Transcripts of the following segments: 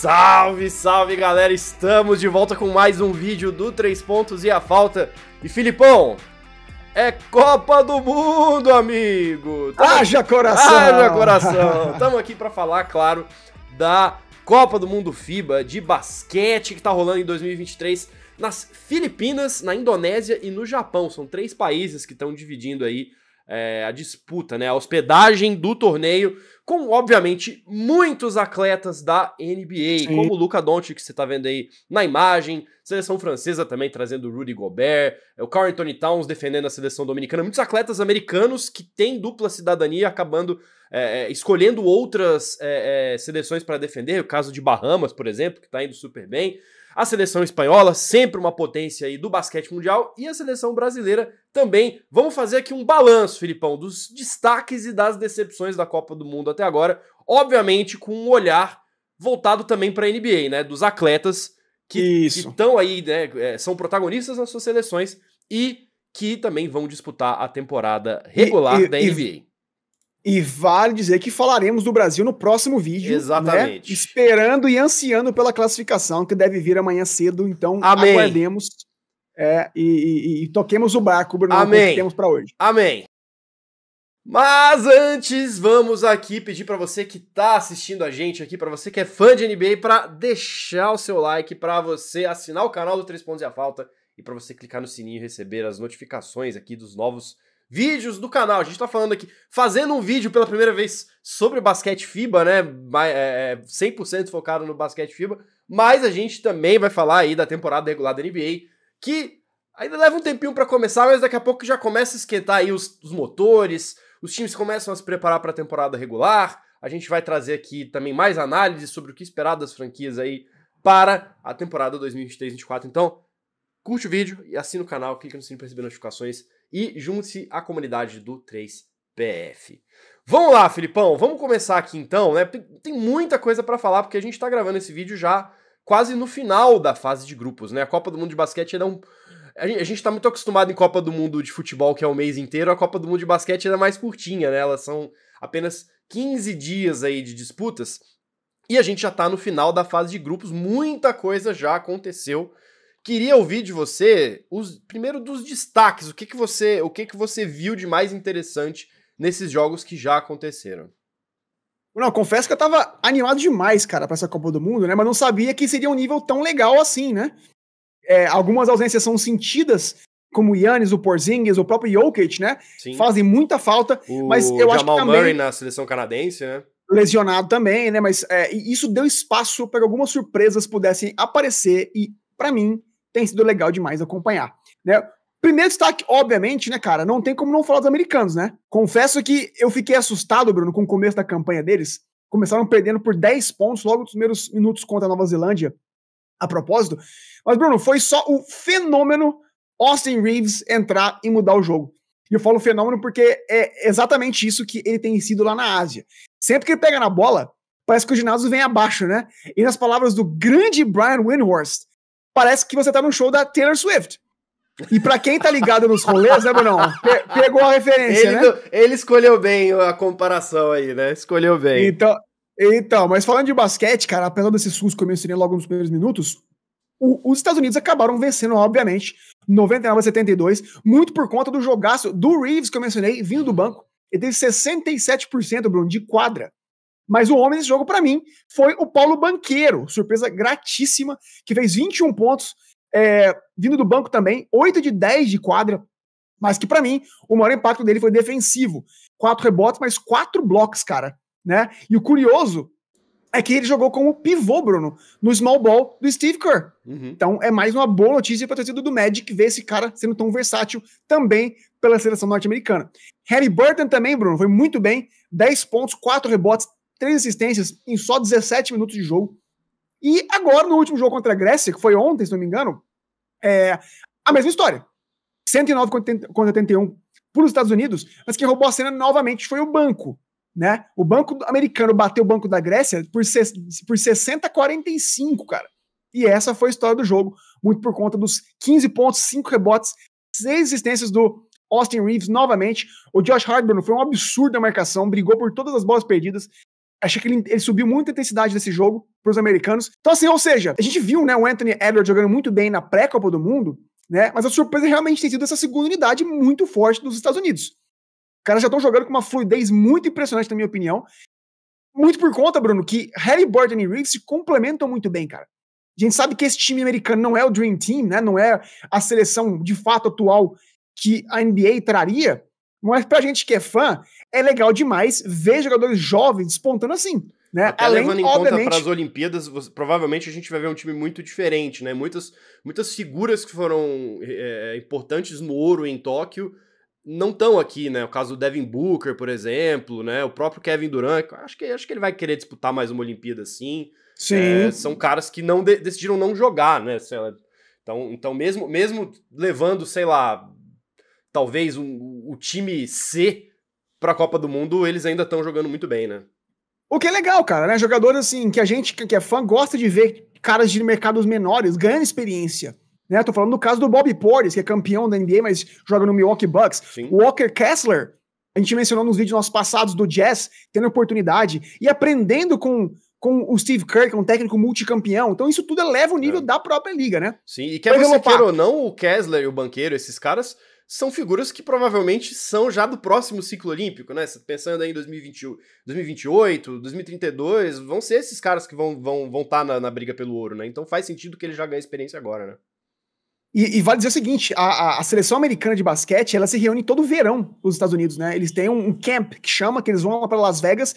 Salve, salve galera, estamos de volta com mais um vídeo do Três Pontos e a Falta. E Filipão, é Copa do Mundo, amigo! Tamo... Haja coração! Haja coração! Estamos aqui para falar, claro, da Copa do Mundo FIBA de basquete que tá rolando em 2023 nas Filipinas, na Indonésia e no Japão. São três países que estão dividindo aí é, a disputa, né? A hospedagem do torneio com, obviamente, muitos atletas da NBA, Sim. como o Luca Doncic, que você tá vendo aí na imagem, seleção francesa também trazendo o Rudy Gobert, é o Carl Anthony Towns defendendo a seleção dominicana, muitos atletas americanos que têm dupla cidadania acabando é, é escolhendo outras é, é, seleções para defender, o caso de Bahamas, por exemplo, que tá indo super bem. A seleção espanhola, sempre uma potência aí do basquete mundial, e a seleção brasileira também. Vamos fazer aqui um balanço, Filipão, dos destaques e das decepções da Copa do Mundo até agora, obviamente com um olhar voltado também para a NBA, né, dos atletas que estão aí, né, é, são protagonistas nas suas seleções e que também vão disputar a temporada regular e, e, da NBA. E e vale dizer que falaremos do Brasil no próximo vídeo. Né? Exatamente. Né? Esperando e ansiando pela classificação, que deve vir amanhã cedo. Então, Amém. aguardemos é, e, e, e, toquemos o barco, Bruno, Amém. que temos para hoje. Amém. Mas antes, vamos aqui pedir para você que tá assistindo a gente aqui, para você que é fã de NBA, para deixar o seu like, para você assinar o canal do Três Pontos e a Falta e para você clicar no sininho e receber as notificações aqui dos novos vídeos do canal. A gente tá falando aqui, fazendo um vídeo pela primeira vez sobre basquete FIBA, né? É, 100% é, focado no basquete FIBA, mas a gente também vai falar aí da temporada regular da NBA, que ainda leva um tempinho para começar, mas daqui a pouco já começa a esquentar aí os, os motores, os times começam a se preparar para a temporada regular. A gente vai trazer aqui também mais análises sobre o que esperar das franquias aí para a temporada 2023-2024. Então, curte o vídeo e assina o canal, clica no sininho para receber notificações e junte-se à comunidade do 3PF. Vamos lá, Filipão, vamos começar aqui então, né? Tem, muita coisa para falar porque a gente tá gravando esse vídeo já quase no final da fase de grupos, né? A Copa do Mundo de basquete é um a gente, a gente tá muito acostumado em Copa do Mundo de futebol, que é o mês inteiro, a Copa do Mundo de basquete é mais curtinha, né? Elas são apenas 15 dias aí de disputas. E a gente já tá no final da fase de grupos, muita coisa já aconteceu. Queria ouvir de você os primeiro dos destaques, o que, que você, o que, que você viu de mais interessante nesses jogos que já aconteceram. Não, confesso que eu tava animado demais, cara, para essa Copa do Mundo, né? Mas não sabia que seria um nível tão legal assim, né? É, algumas ausências são sentidas, como o Yannis, o Porzingis, o próprio Jokic, né? Sim. Fazem muita falta, o mas eu Jamal acho que também... Murray na seleção canadense, né? Lesionado também, né? Mas é, isso deu espaço para que algumas surpresas pudessem aparecer e, para mim, tem sido legal demais acompanhar. Né? Primeiro destaque, obviamente, né, cara, não tem como não falar dos americanos, né? Confesso que eu fiquei assustado, Bruno, com o começo da campanha deles. Começaram perdendo por 10 pontos logo nos primeiros minutos contra a Nova Zelândia, a propósito. Mas, Bruno, foi só o fenômeno Austin Reeves entrar e mudar o jogo. E eu falo fenômeno porque é exatamente isso que ele tem sido lá na Ásia. Sempre que ele pega na bola, parece que o ginásio vem abaixo, né? E nas palavras do grande Brian Windhorst, parece que você tá num show da Taylor Swift. E para quem tá ligado nos rolês, né, Bruno? Pe pegou a referência, ele, né? Ele escolheu bem a comparação aí, né? Escolheu bem. Então, então, mas falando de basquete, cara, apesar desse SUS que eu mencionei logo nos primeiros minutos, o, os Estados Unidos acabaram vencendo, obviamente, 99 a 72, muito por conta do jogaço do Reeves que eu mencionei, vindo do banco. Ele teve 67%, Bruno, de quadra. Mas o homem desse jogo, para mim, foi o Paulo Banqueiro, surpresa gratíssima, que fez 21 pontos, é, vindo do banco também, 8 de 10 de quadra, mas que para mim, o maior impacto dele foi defensivo. Quatro rebotes, mas quatro blocos, cara. Né? E o curioso é que ele jogou como pivô, Bruno, no small ball do Steve Kerr. Uhum. Então é mais uma boa notícia para a torcida do Magic ver esse cara sendo tão versátil também pela seleção norte-americana. Harry Burton também, Bruno, foi muito bem. 10 pontos, 4 rebotes, três assistências em só 17 minutos de jogo. E agora, no último jogo contra a Grécia, que foi ontem, se não me engano, é a mesma história. 109 contra 81 para os Estados Unidos, mas quem roubou a cena novamente foi o banco. Né? O banco americano bateu o banco da Grécia por, por 60 a 45, cara. E essa foi a história do jogo, muito por conta dos 15 pontos, 5 rebotes, 6 assistências do Austin Reeves novamente. O Josh Hart, foi um absurdo a marcação, brigou por todas as bolas perdidas, Achei que ele, ele subiu muito a intensidade desse jogo para os americanos. Então, assim, ou seja, a gente viu né, o Anthony Edwards jogando muito bem na pré-Copa do Mundo, né? Mas a surpresa realmente tem sido essa segunda unidade muito forte dos Estados Unidos. Os caras já estão jogando com uma fluidez muito impressionante, na minha opinião. Muito por conta, Bruno, que Harry Burton e Reeves se complementam muito bem, cara. A gente sabe que esse time americano não é o Dream Team, né? Não é a seleção de fato atual que a NBA traria, mas pra gente que é fã, é legal demais ver jogadores jovens despontando assim. Né? Até Além, levando em conta para as Olimpíadas, você, provavelmente a gente vai ver um time muito diferente, né? Muitas, muitas figuras que foram é, importantes no ouro em Tóquio não estão aqui, né? O caso do Devin Booker, por exemplo, né? O próprio Kevin Durant, acho que, acho que ele vai querer disputar mais uma Olimpíada sim. Sim. É, são caras que não de, decidiram não jogar, né? Então, então mesmo, mesmo levando, sei lá, talvez um, o time C para a Copa do Mundo, eles ainda estão jogando muito bem, né? O que é legal, cara, né? Jogadores assim, que a gente que é fã gosta de ver caras de mercados menores ganhando experiência. Né? Tô falando do caso do Bobby Portis, que é campeão da NBA, mas joga no Milwaukee Bucks. Sim. O Walker Kessler, a gente mencionou nos vídeos nossos passados do Jazz, tendo oportunidade e aprendendo com, com o Steve Kerr, que é um técnico multicampeão. Então isso tudo eleva o nível é. da própria liga, né? Sim, e quer você queira ou não, o Kessler e o Banqueiro, esses caras são figuras que provavelmente são já do próximo ciclo olímpico, né? Pensando aí em 2021, 2028, 2032, vão ser esses caras que vão estar vão, vão tá na, na briga pelo ouro, né? Então faz sentido que ele já ganhe experiência agora, né? E, e, vale dizer o seguinte: a, a, seleção americana de basquete ela se reúne todo verão nos Estados Unidos, né? Eles têm um, camp que chama, que eles vão lá para Las Vegas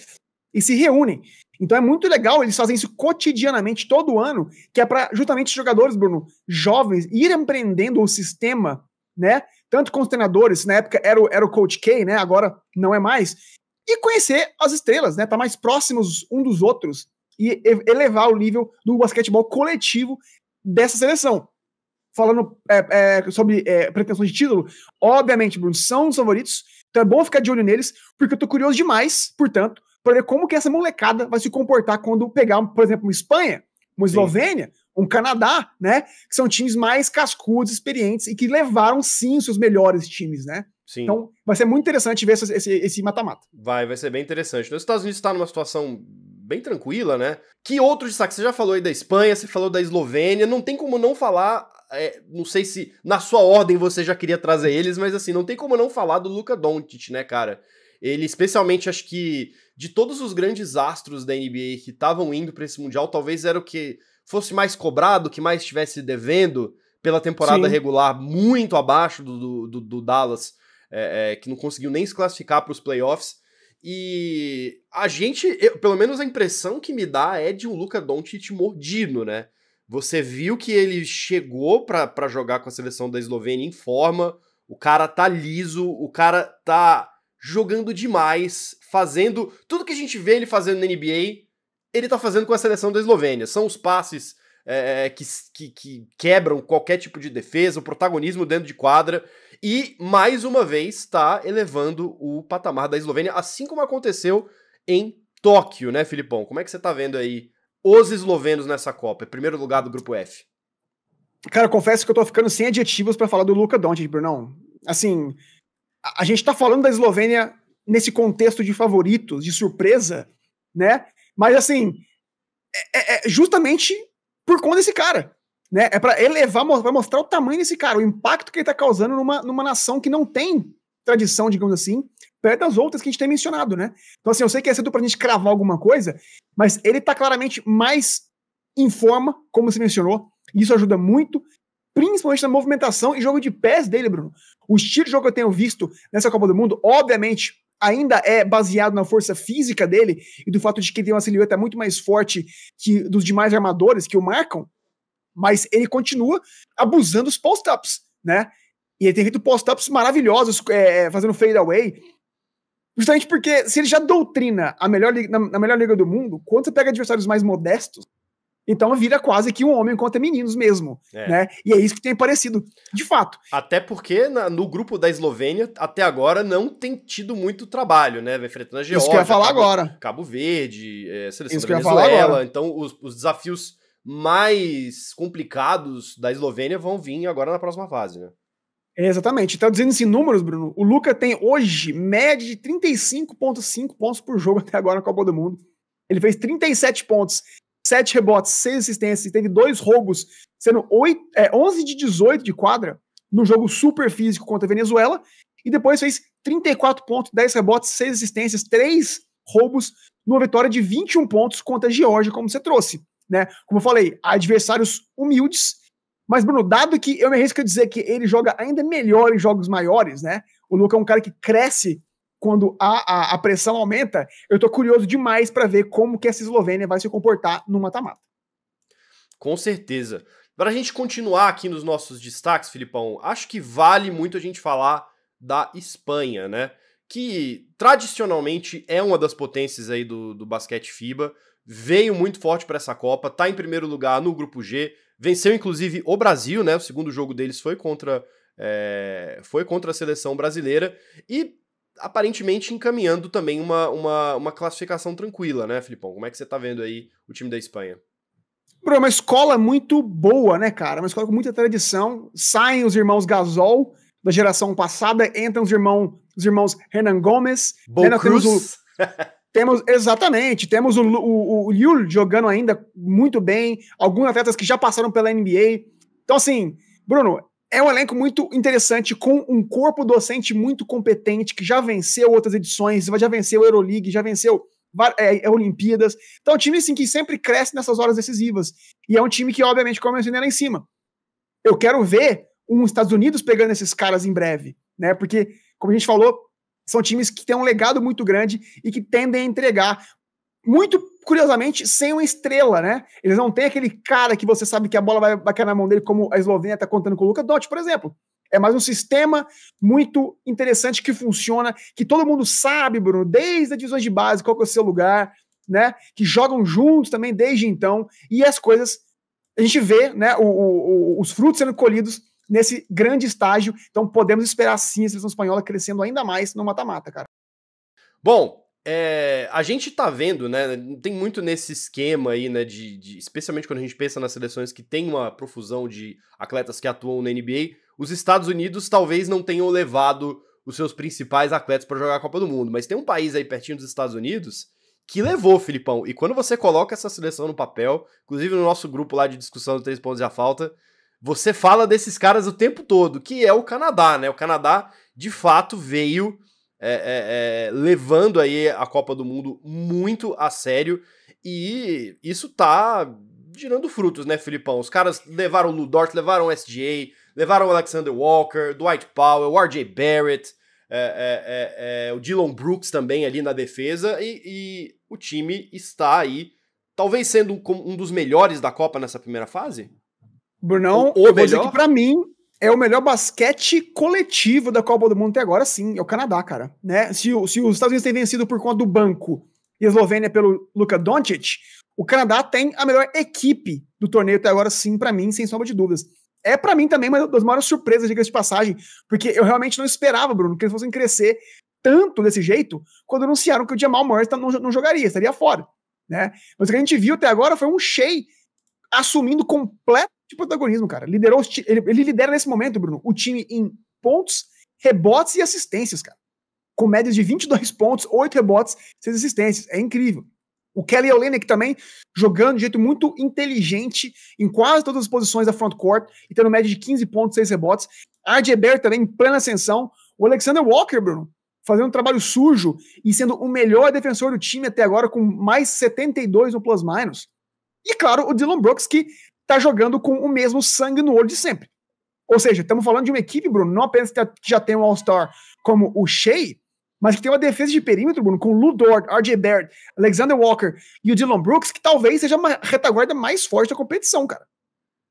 e se reúnem. Então é muito legal, eles fazem isso cotidianamente, todo ano, que é para justamente os jogadores, Bruno, jovens, ir aprendendo o sistema, né? Tanto com os treinadores, na época era o, era o Coach K, né? Agora não é mais. E conhecer as estrelas, né? Tá mais próximos um dos outros e elevar o nível do basquetebol coletivo dessa seleção. Falando é, é, sobre é, pretensões de título, obviamente, Bruno, são os favoritos, então é bom ficar de olho neles, porque eu tô curioso demais, portanto, para ver como que essa molecada vai se comportar quando pegar, por exemplo, uma Espanha, uma Eslovênia, Sim um Canadá, né? Que são times mais cascudos, experientes e que levaram sim os seus melhores times, né? Sim. Então vai ser muito interessante ver esse mata-mata. Vai, vai ser bem interessante. Os Estados Unidos está numa situação bem tranquila, né? Que outros destaques? Você já falou aí da Espanha, você falou da Eslovênia, não tem como não falar. É, não sei se na sua ordem você já queria trazer eles, mas assim, não tem como não falar do Luca Doncic, né, cara? Ele, especialmente, acho que de todos os grandes astros da NBA que estavam indo para esse Mundial, talvez era o que fosse mais cobrado, que mais estivesse devendo pela temporada Sim. regular, muito abaixo do, do, do Dallas, é, é, que não conseguiu nem se classificar para os playoffs. E a gente, eu, pelo menos a impressão que me dá é de um Luca Doncic mordido, né? Você viu que ele chegou para jogar com a seleção da Eslovênia em forma, o cara tá liso, o cara tá jogando demais, fazendo tudo que a gente vê ele fazendo na NBA, ele tá fazendo com a seleção da Eslovênia. São os passes é, que, que, que, quebram qualquer tipo de defesa, o protagonismo dentro de quadra, e mais uma vez está elevando o patamar da Eslovênia, assim como aconteceu em Tóquio, né, Filipão? Como é que você tá vendo aí os eslovenos nessa Copa? Primeiro lugar do grupo F. Cara, confesso que eu tô ficando sem adjetivos para falar do Luca Doncic, Brunão. Assim, a, a gente tá falando da Eslovênia nesse contexto de favoritos, de surpresa, né? Mas assim, é, é, é justamente por conta desse cara. Né? É para elevar, vai mostrar o tamanho desse cara, o impacto que ele está causando numa, numa nação que não tem tradição, digamos assim, perto das outras que a gente tem mencionado, né? Então, assim, eu sei que é cedo pra gente cravar alguma coisa, mas ele está claramente mais em forma, como você mencionou, e isso ajuda muito, principalmente na movimentação e jogo de pés dele, Bruno. O estilo de jogo que eu tenho visto nessa Copa do Mundo, obviamente, ainda é baseado na força física dele e do fato de que ele tem uma silhueta muito mais forte que dos demais armadores que o marcam, mas ele continua abusando dos post-ups, né? E ele tem feito post-ups maravilhosos, é, fazendo fade away. Justamente porque se ele já doutrina a melhor, na, na melhor liga do mundo, quando você pega adversários mais modestos, então vira quase que um homem contra meninos mesmo, é. né? E é isso que tem parecido, de fato. Até porque na, no grupo da Eslovênia, até agora, não tem tido muito trabalho, né? Vai enfrentando a Geórgia. Isso que eu ia falar Cabo, agora. Cabo Verde, é, Seleção isso da Venezuela. Então os, os desafios mais complicados da Eslovênia vão vir agora na próxima fase, né? exatamente. Então, dizendo esses números, Bruno, o Luca tem hoje média de 35,5 pontos por jogo até agora na Copa do Mundo. Ele fez 37 pontos, 7 rebotes, 6 assistências, teve dois roubos, sendo 8, é, 11 de 18 de quadra, no jogo super físico contra a Venezuela, e depois fez 34 pontos, 10 rebotes, 6 assistências, 3 roubos, numa vitória de 21 pontos contra a Geórgia, como você trouxe. Né? Como eu falei, adversários humildes, mas, Bruno, dado que eu me arrisco a dizer que ele joga ainda melhor em jogos maiores, né? O Luca é um cara que cresce quando a, a, a pressão aumenta. Eu tô curioso demais para ver como que essa Eslovênia vai se comportar no mata-mata. Com certeza. Para a gente continuar aqui nos nossos destaques, Filipão, acho que vale muito a gente falar da Espanha, né? Que tradicionalmente é uma das potências aí do, do basquete FIBA, veio muito forte para essa Copa, tá em primeiro lugar no grupo G, venceu inclusive o Brasil, né? O segundo jogo deles foi contra é, foi contra a seleção brasileira e aparentemente encaminhando também uma, uma, uma classificação tranquila, né, Filipão? Como é que você tá vendo aí o time da Espanha? Bruno, é uma escola muito boa, né, cara? Uma escola com muita tradição. Saem os irmãos Gasol da geração passada, entram os irmãos, os irmãos Renan Gomes. Bom né, temos o, temos exatamente, temos o, o, o Yul jogando ainda muito bem, alguns atletas que já passaram pela NBA. Então, assim, Bruno, é um elenco muito interessante, com um corpo docente muito competente, que já venceu outras edições, já venceu a Euroleague, já venceu é, é, Olimpíadas. Então é um time assim, que sempre cresce nessas horas decisivas. E é um time que, obviamente, como eu mencionei lá em cima, eu quero ver os Estados Unidos pegando esses caras em breve, né? Porque, como a gente falou, são times que têm um legado muito grande e que tendem a entregar. Muito curiosamente, sem uma estrela, né? Eles não têm aquele cara que você sabe que a bola vai, vai cair na mão dele, como a Eslovênia está contando com o Luca Dotti, por exemplo. É mais um sistema muito interessante que funciona, que todo mundo sabe, Bruno, desde as divisões de base, qual que é o seu lugar, né? Que jogam juntos também desde então, e as coisas a gente vê, né? O, o, os frutos sendo colhidos nesse grande estágio. Então podemos esperar sim a seleção espanhola crescendo ainda mais no mata-mata, cara. Bom, é, a gente tá vendo, né? Tem muito nesse esquema aí, né? De, de, especialmente quando a gente pensa nas seleções que tem uma profusão de atletas que atuam na NBA, os Estados Unidos talvez não tenham levado os seus principais atletas para jogar a Copa do Mundo, mas tem um país aí pertinho dos Estados Unidos que levou, Filipão. E quando você coloca essa seleção no papel, inclusive no nosso grupo lá de discussão do Três Pontos e a Falta, você fala desses caras o tempo todo, que é o Canadá, né? O Canadá, de fato, veio é, é, é, levando aí a Copa do Mundo muito a sério e isso tá girando frutos, né, Filipão? Os caras levaram o Ludort, levaram o SGA, levaram o Alexander Walker, Dwight Powell, o RJ Barrett, é, é, é, o Dylan Brooks também ali na defesa e, e o time está aí, talvez sendo um, um dos melhores da Copa nessa primeira fase? Brunão, o, o melhor? que pra mim é o melhor basquete coletivo da Copa do Mundo até agora, sim. É o Canadá, cara. Né? Se, se os Estados Unidos têm vencido por conta do banco e a Eslovênia pelo Luka Doncic, o Canadá tem a melhor equipe do torneio até agora, sim, para mim, sem sombra de dúvidas. É para mim também uma das maiores surpresas, diga de passagem, porque eu realmente não esperava, Bruno, que eles fossem crescer tanto desse jeito quando anunciaram que o Jamal Murray não, não jogaria, estaria fora. Né? Mas o que a gente viu até agora foi um Shea assumindo completo protagonismo, cara. Liderou ele, ele lidera nesse momento, Bruno, o time em pontos, rebotes e assistências, cara. Com médias de 22 pontos, 8 rebotes, 6 assistências. É incrível. O Kelly Olynyk também jogando de jeito muito inteligente em quase todas as posições da front court e tendo média de 15 pontos, 6 rebotes. RJ Barrett também em plena ascensão. O Alexander Walker, Bruno, fazendo um trabalho sujo e sendo o melhor defensor do time até agora com mais 72 no plus-minus. E claro, o Dylan Brooks, que tá jogando com o mesmo sangue no olho de sempre. Ou seja, estamos falando de uma equipe, Bruno, não apenas que já tem um All-Star como o Shea, mas que tem uma defesa de perímetro, Bruno, com o Lou Dort, RJ Barrett, Alexander Walker e o Dylan Brooks, que talvez seja uma retaguarda mais forte da competição, cara.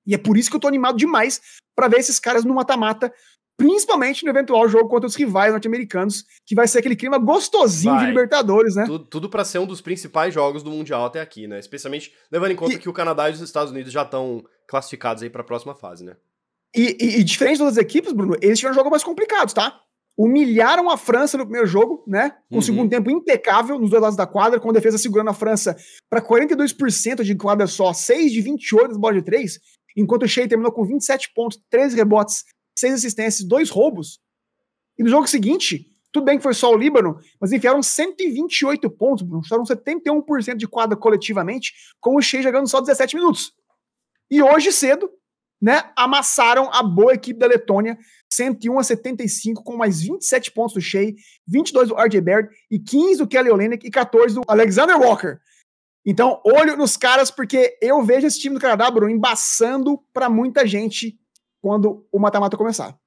E é por isso que eu tô animado demais para ver esses caras no mata-mata principalmente no eventual jogo contra os rivais norte-americanos, que vai ser aquele clima gostosinho vai. de Libertadores, né? Tudo, tudo para ser um dos principais jogos do Mundial até aqui, né? Especialmente levando em conta e... que o Canadá e os Estados Unidos já estão classificados aí para a próxima fase, né? E, e, e, diferente das outras equipes, Bruno, eles tiveram jogos mais complicados, tá? Humilharam a França no primeiro jogo, né? Com uhum. um segundo tempo impecável nos dois lados da quadra, com a defesa segurando a França para 42% de quadra só, 6 de 28 das bolas de 3, enquanto o Shea terminou com 27 pontos, 13 rebotes, seis assistências, dois roubos. E no jogo seguinte, Tudo bem que foi só o Líbano, mas enfiaram 128 pontos. Chutaram 71% de quadra coletivamente, com o Shea jogando só 17 minutos. E hoje cedo, né, amassaram a boa equipe da Letônia, 101 a 75, com mais 27 pontos do Shea, 22 do RJ Barrett e 15 do Kelly Olynyk e 14 do Alexander Walker. Então, olho nos caras, porque eu vejo esse time do Canadá, Bruno, embaçando para muita gente quando o mata-mata começar.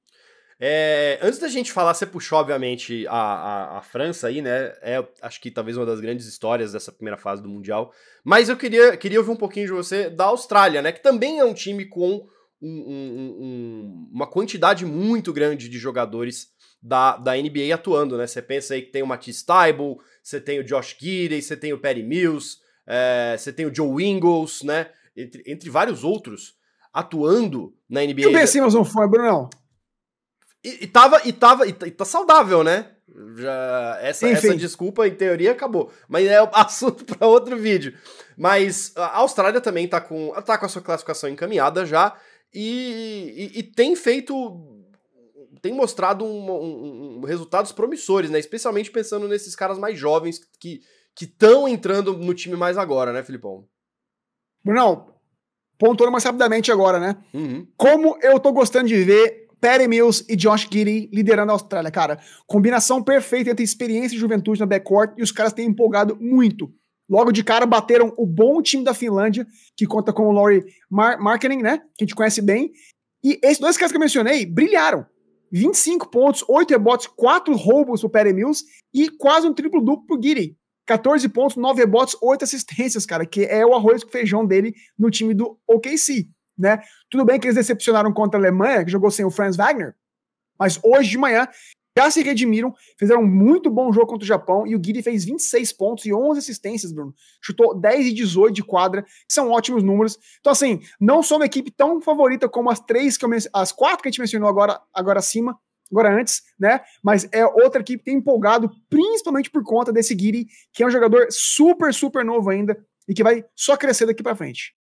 É, antes da gente falar, você puxou, obviamente, a, a, a, França aí, né? É, acho que talvez uma das grandes histórias dessa primeira fase do Mundial. Mas eu queria, queria ouvir um pouquinho de você da Austrália, né? Que também é um time com um, um, um, uma quantidade muito grande de jogadores da, da NBA atuando, né? Você pensa aí que tem o Matisse Tybalt, você tem o Josh Giddey, você tem o Perry Mills, é, você tem o Joe Ingles, né? Entre, entre vários outros atuando na NBA. E o Ben Simmons não foi, Brunão? E, e, tava, e, tava, e, tá saudável, né? Já, essa, essa desculpa, em teoria, acabou. Mas é assunto para outro vídeo. Mas a Austrália também tá com, tá com a sua classificação encaminhada já e, e, e tem feito. tem mostrado um, um, um, resultados promissores, né? Especialmente pensando nesses caras mais jovens que estão entrando no time mais agora, né, Filipão? Brunão, pontuando mais rapidamente agora, né? Uhum. Como eu tô gostando de ver Perry Mills e Josh Giddy liderando a Austrália, cara. Combinação perfeita entre experiência e juventude na backcourt e os caras têm empolgado muito. Logo de cara bateram o bom time da Finlândia, que conta com o Laurie Mar Marketing, né? Que a gente conhece bem. E esses dois caras que eu mencionei brilharam. 25 pontos, 8 rebotes, 4 roubos pro Perry Mills e quase um triplo duplo pro Giddy. 14 pontos, 9 rebotes, 8 assistências, cara, que é o arroz com feijão dele no time do OKC, né? Tudo bem que eles decepcionaram contra a Alemanha, que jogou sem o Franz Wagner, mas hoje de manhã já se redimiram, fizeram um muito bom jogo contra o Japão e o Guiri fez 26 pontos e 11 assistências, Bruno. Chutou 10 e 18 de quadra, que são ótimos números. Então, assim, não sou uma equipe tão favorita como as três que eu as quatro que a gente mencionou agora, agora acima, agora antes, né? Mas é outra equipe que tem empolgado, principalmente por conta desse Guiri, que é um jogador super, super novo ainda e que vai só crescer daqui para frente.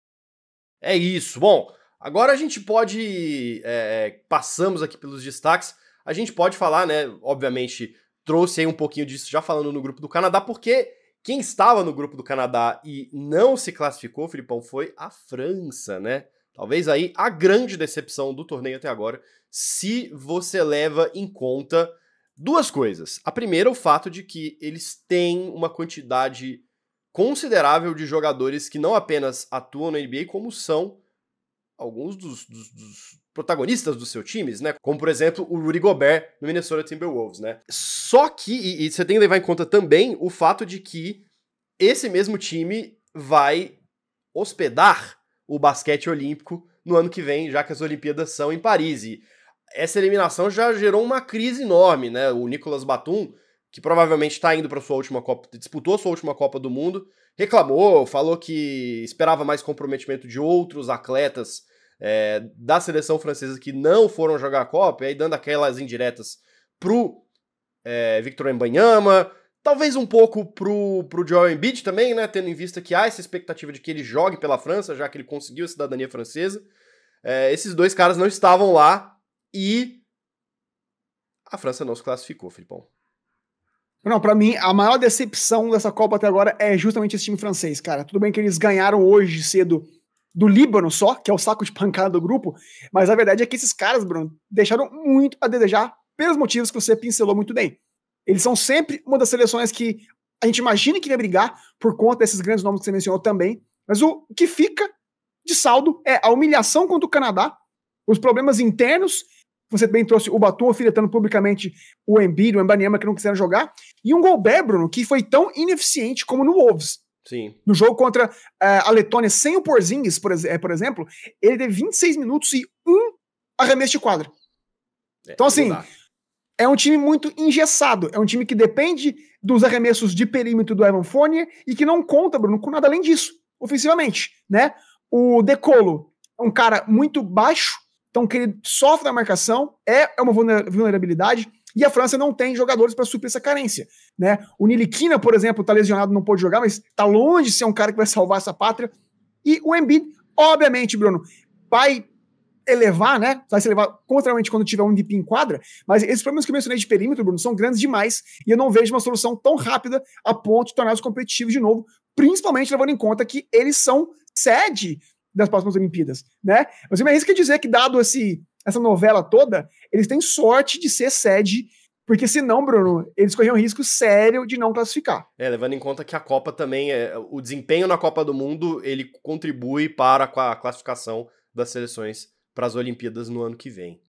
É isso. Bom, agora a gente pode. É, passamos aqui pelos destaques. A gente pode falar, né? Obviamente, trouxe aí um pouquinho disso já falando no grupo do Canadá, porque quem estava no grupo do Canadá e não se classificou, Filipão, foi a França, né? Talvez aí a grande decepção do torneio até agora, se você leva em conta duas coisas. A primeira, o fato de que eles têm uma quantidade considerável de jogadores que não apenas atuam na NBA, como são alguns dos, dos, dos protagonistas dos seus times, né? Como, por exemplo, o Rudy Gobert no Minnesota Timberwolves, né? Só que, e, e você tem que levar em conta também o fato de que esse mesmo time vai hospedar o basquete olímpico no ano que vem, já que as Olimpíadas são em Paris. E essa eliminação já gerou uma crise enorme, né? O Nicolas Batum, que provavelmente está indo para sua última Copa, disputou sua última Copa do Mundo, reclamou, falou que esperava mais comprometimento de outros atletas é, da seleção francesa que não foram jogar a Copa, e aí dando aquelas indiretas pro é, Victor Embanyama, Talvez um pouco pro, pro Joel Embiid também, né? Tendo em vista que há essa expectativa de que ele jogue pela França, já que ele conseguiu a cidadania francesa. É, esses dois caras não estavam lá e a França não se classificou, Filipão. Não, para mim, a maior decepção dessa Copa até agora é justamente esse time francês, cara. Tudo bem que eles ganharam hoje cedo do Líbano só, que é o saco de pancada do grupo, mas a verdade é que esses caras, Bruno, deixaram muito a desejar pelos motivos que você pincelou muito bem. Eles são sempre uma das seleções que a gente imagina que vai brigar por conta desses grandes nomes que você mencionou também. Mas o que fica de saldo é a humilhação contra o Canadá, os problemas internos. Você também trouxe o Batum alfinetando publicamente o Embiid, o Embanyama que não quiseram jogar. E um Gobert, Bruno, que foi tão ineficiente como no Wolves. Sim. No jogo contra uh, a Letônia sem o Porzingis, por, uh, por, exemplo, ele teve 26 minutos e um arremesso de quadra. É, então, assim, é um time muito engessado. É um time que depende dos arremessos de perímetro do Evan Fournier e que não conta, Bruno, com nada além disso, ofensivamente, né? O Decolo é um cara muito baixo, então que ele sofre da marcação, é, é uma vulnerabilidade, e a França não tem jogadores para suprir essa carência, né? O Niliquina, por exemplo, tá lesionado, não pôde jogar, mas tá longe de ser um cara que vai salvar essa pátria. E o Embiid, obviamente, Bruno, vai elevar, né? Vai se elevar contrariamente quando tiver um MVP em quadra, mas esses problemas que eu mencionei de perímetro, Bruno, são grandes demais e eu não vejo uma solução tão rápida a ponto de torná-los competitivos de novo, principalmente levando em conta que eles são sede das próximas Olimpíadas, né? Mas eu me arrisco a dizer que, dado esse, essa novela toda, eles têm sorte de ser sede porque senão, Bruno, eles corriam risco sério de não classificar. É, levando em conta que a Copa também é. O desempenho na Copa do Mundo ele contribui para a classificação das seleções para as Olimpíadas no ano que vem.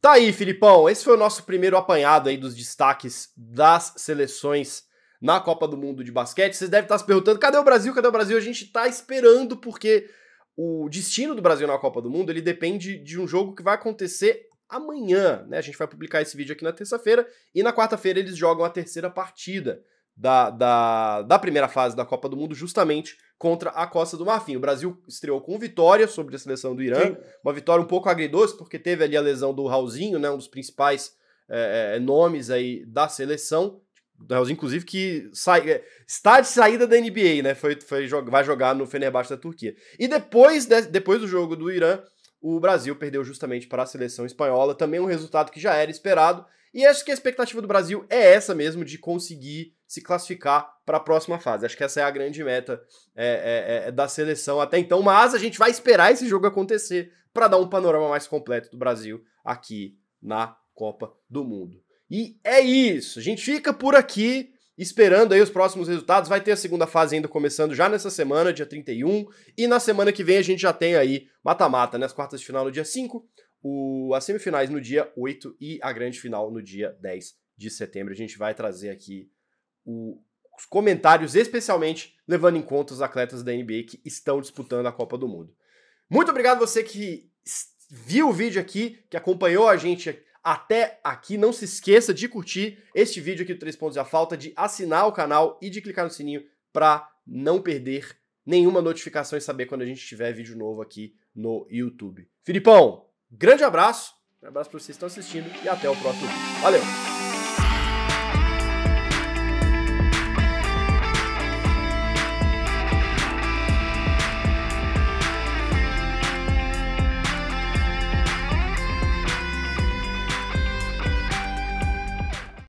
Tá aí, Filipão. Esse foi o nosso primeiro apanhado aí dos destaques das seleções na Copa do Mundo de basquete. Vocês devem estar se perguntando: cadê o Brasil? Cadê o Brasil? A gente está esperando porque o destino do Brasil na Copa do Mundo ele depende de um jogo que vai acontecer amanhã, né? A gente vai publicar esse vídeo aqui na terça-feira e na quarta-feira eles jogam a terceira partida da, da, da primeira fase da Copa do Mundo, justamente contra a Costa do Marfim. O Brasil estreou com vitória sobre a seleção do Irã, Sim. uma vitória um pouco agridoce, porque teve ali a lesão do Raulzinho, né? Um dos principais é, é, nomes aí da seleção. Do Raulzinho, inclusive, que sai, é, está de saída da NBA, né? Foi, foi, vai jogar no Fenerbahçe da Turquia. E depois, de, depois do jogo do Irã, o Brasil perdeu justamente para a seleção espanhola, também um resultado que já era esperado. E acho que a expectativa do Brasil é essa mesmo, de conseguir se classificar para a próxima fase. Acho que essa é a grande meta é, é, é, da seleção até então, mas a gente vai esperar esse jogo acontecer para dar um panorama mais completo do Brasil aqui na Copa do Mundo. E é isso, a gente fica por aqui esperando aí os próximos resultados. Vai ter a segunda fase ainda começando já nessa semana, dia 31, e na semana que vem a gente já tem aí mata-mata, né? As quartas de final no dia 5, o, as semifinais no dia 8 e a grande final no dia 10 de setembro. A gente vai trazer aqui o, os comentários, especialmente levando em conta os atletas da NBA que estão disputando a Copa do Mundo. Muito obrigado você que viu o vídeo aqui, que acompanhou a gente até aqui. Não se esqueça de curtir este vídeo aqui do 3 Pontos e a Falta, de assinar o canal e de clicar no sininho para não perder nenhuma notificação e saber quando a gente tiver vídeo novo aqui no YouTube. Filipão, grande abraço, um abraço para vocês que estão assistindo e até o próximo vídeo. Valeu!